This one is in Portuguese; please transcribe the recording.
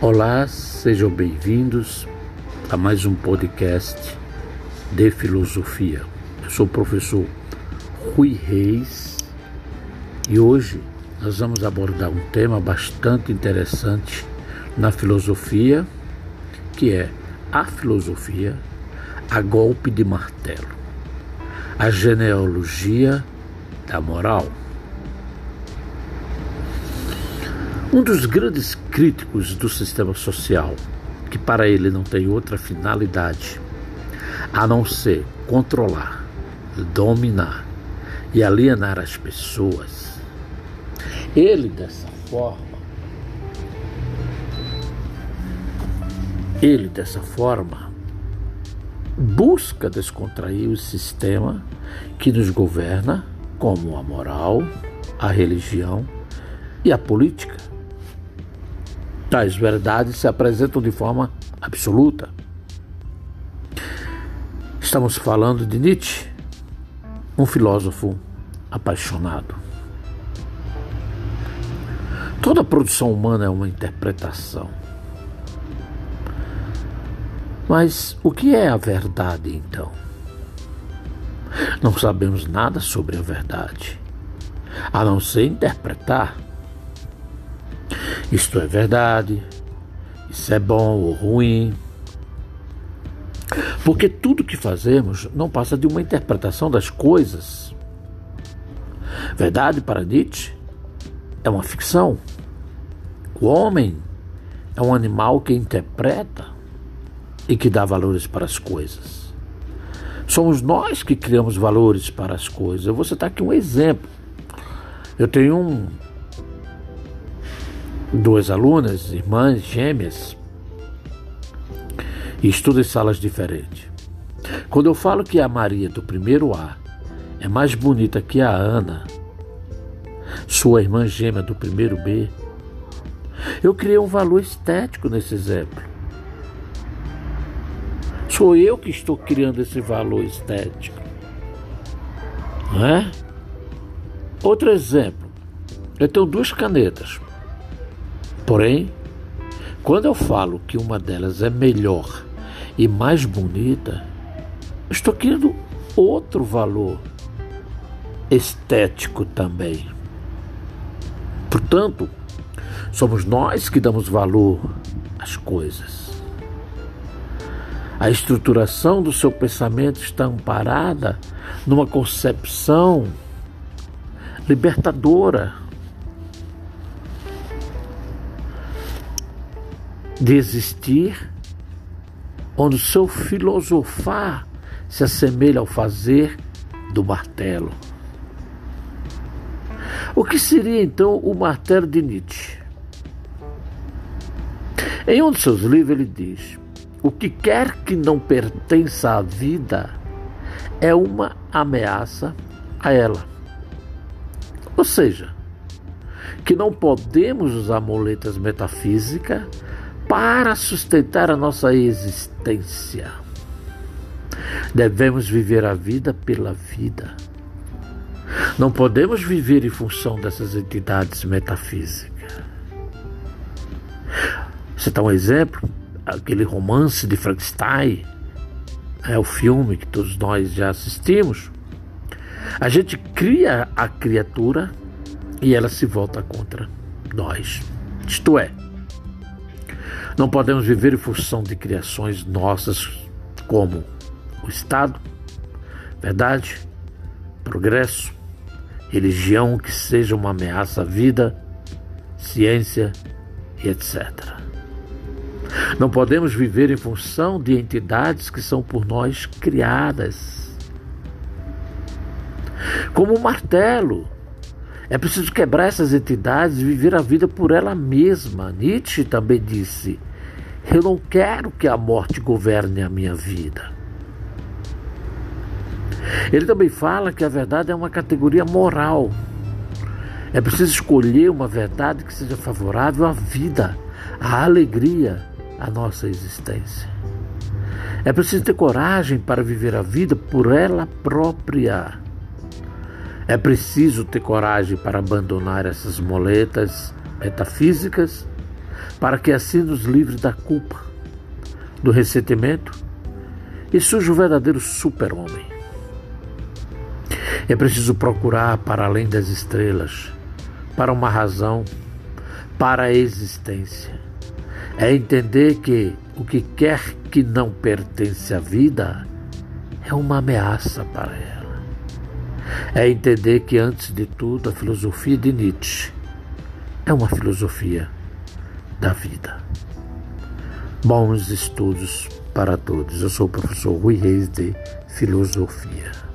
Olá, sejam bem-vindos a mais um podcast de filosofia. Eu sou o professor Rui Reis e hoje nós vamos abordar um tema bastante interessante na filosofia, que é a filosofia a golpe de martelo, a genealogia da moral. Um dos grandes críticos do sistema social, que para ele não tem outra finalidade a não ser controlar, dominar e alienar as pessoas, ele dessa forma, ele dessa forma busca descontrair o sistema que nos governa, como a moral, a religião e a política. Tais verdades se apresentam de forma absoluta. Estamos falando de Nietzsche, um filósofo apaixonado. Toda produção humana é uma interpretação. Mas o que é a verdade então? Não sabemos nada sobre a verdade, a não ser interpretar. Isto é verdade, isso é bom ou ruim. Porque tudo que fazemos não passa de uma interpretação das coisas. Verdade para Nietzsche é uma ficção. O homem é um animal que interpreta e que dá valores para as coisas. Somos nós que criamos valores para as coisas. Eu vou citar aqui um exemplo. Eu tenho um, duas alunas, irmãs gêmeas, e estudam em salas diferentes. Quando eu falo que a Maria do primeiro A é mais bonita que a Ana, sua irmã gêmea do primeiro B, eu criei um valor estético nesse exemplo. Sou eu que estou criando esse valor estético. Não é? Outro exemplo. Eu tenho duas canetas. Porém, quando eu falo que uma delas é melhor e mais bonita, estou criando outro valor estético também. Portanto, somos nós que damos valor às coisas. A estruturação do seu pensamento está amparada numa concepção libertadora de existir, onde o seu filosofar se assemelha ao fazer do martelo. O que seria então o martelo de Nietzsche? Em um de seus livros ele diz: o que quer que não pertença à vida é uma ameaça a ela. Ou seja, que não podemos usar muletas metafísicas para sustentar a nossa existência. Devemos viver a vida pela vida. Não podemos viver em função dessas entidades metafísicas. Você dá um exemplo? Aquele romance de Frankenstein, é o filme que todos nós já assistimos. A gente cria a criatura e ela se volta contra nós. Isto é, não podemos viver em função de criações nossas como o Estado, verdade, progresso, religião que seja uma ameaça à vida, ciência e etc. Não podemos viver em função de entidades que são por nós criadas. Como o um martelo. É preciso quebrar essas entidades e viver a vida por ela mesma. Nietzsche também disse: eu não quero que a morte governe a minha vida. Ele também fala que a verdade é uma categoria moral. É preciso escolher uma verdade que seja favorável à vida, à alegria, à nossa existência. É preciso ter coragem para viver a vida por ela própria. É preciso ter coragem para abandonar essas moletas metafísicas para que assim nos livre da culpa, do ressentimento e surja o verdadeiro super-homem. É preciso procurar para além das estrelas, para uma razão, para a existência. É entender que o que quer que não pertence à vida é uma ameaça para ela. É entender que, antes de tudo, a filosofia de Nietzsche é uma filosofia da vida. Bons estudos para todos. Eu sou o professor Rui Reis de Filosofia.